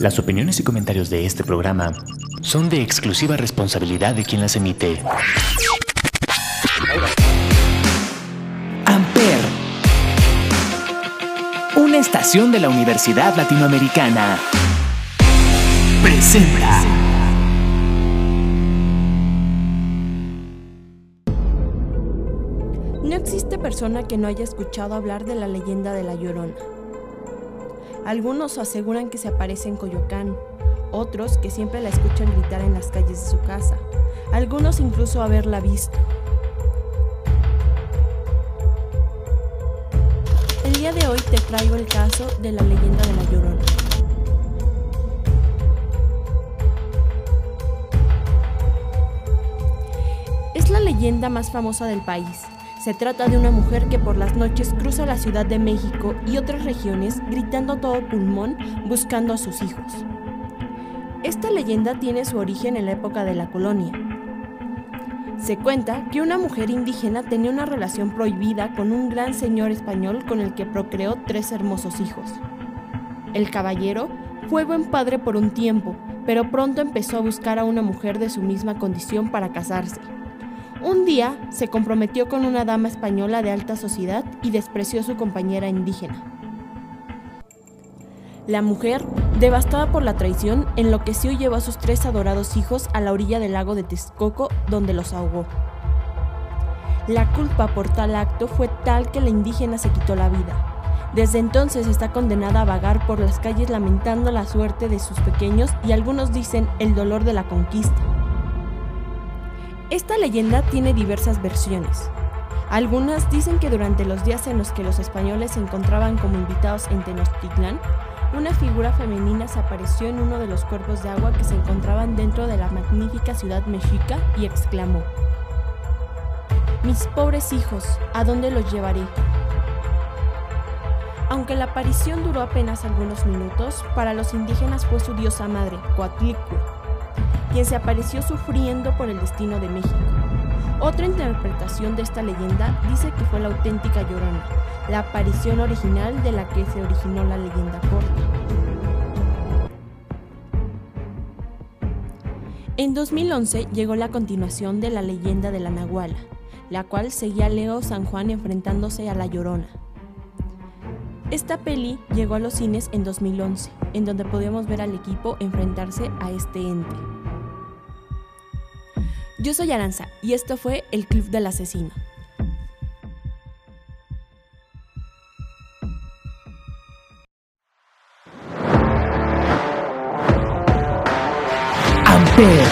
Las opiniones y comentarios de este programa son de exclusiva responsabilidad de quien las emite. Amper, una estación de la Universidad Latinoamericana, presenta. No existe persona que no haya escuchado hablar de la leyenda de la Llorona. Algunos aseguran que se aparece en Coyoacán, otros que siempre la escuchan gritar en las calles de su casa, algunos incluso haberla visto. El día de hoy te traigo el caso de la leyenda de la Llorona. Es la leyenda más famosa del país. Se trata de una mujer que por las noches cruza la Ciudad de México y otras regiones gritando todo pulmón buscando a sus hijos. Esta leyenda tiene su origen en la época de la colonia. Se cuenta que una mujer indígena tenía una relación prohibida con un gran señor español con el que procreó tres hermosos hijos. El caballero fue buen padre por un tiempo, pero pronto empezó a buscar a una mujer de su misma condición para casarse. Un día se comprometió con una dama española de alta sociedad y despreció a su compañera indígena. La mujer, devastada por la traición, enloqueció y llevó a sus tres adorados hijos a la orilla del lago de Texcoco, donde los ahogó. La culpa por tal acto fue tal que la indígena se quitó la vida. Desde entonces está condenada a vagar por las calles lamentando la suerte de sus pequeños y algunos dicen el dolor de la conquista. Esta leyenda tiene diversas versiones. Algunas dicen que durante los días en los que los españoles se encontraban como invitados en Tenochtitlán, una figura femenina se apareció en uno de los cuerpos de agua que se encontraban dentro de la magnífica ciudad mexica y exclamó, Mis pobres hijos, ¿a dónde los llevaré? Aunque la aparición duró apenas algunos minutos, para los indígenas fue su diosa madre, Coatlicue, quien se apareció sufriendo por el destino de México. Otra interpretación de esta leyenda dice que fue la auténtica Llorona, la aparición original de la que se originó la leyenda corta. En 2011 llegó la continuación de la leyenda de la Nahuala, la cual seguía a Leo San Juan enfrentándose a la Llorona. Esta peli llegó a los cines en 2011, en donde podíamos ver al equipo enfrentarse a este ente. Yo soy Aranza y esto fue El Club del Asesino. Amper,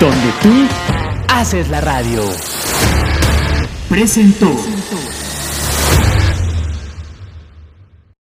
donde tú haces la radio. Presentó.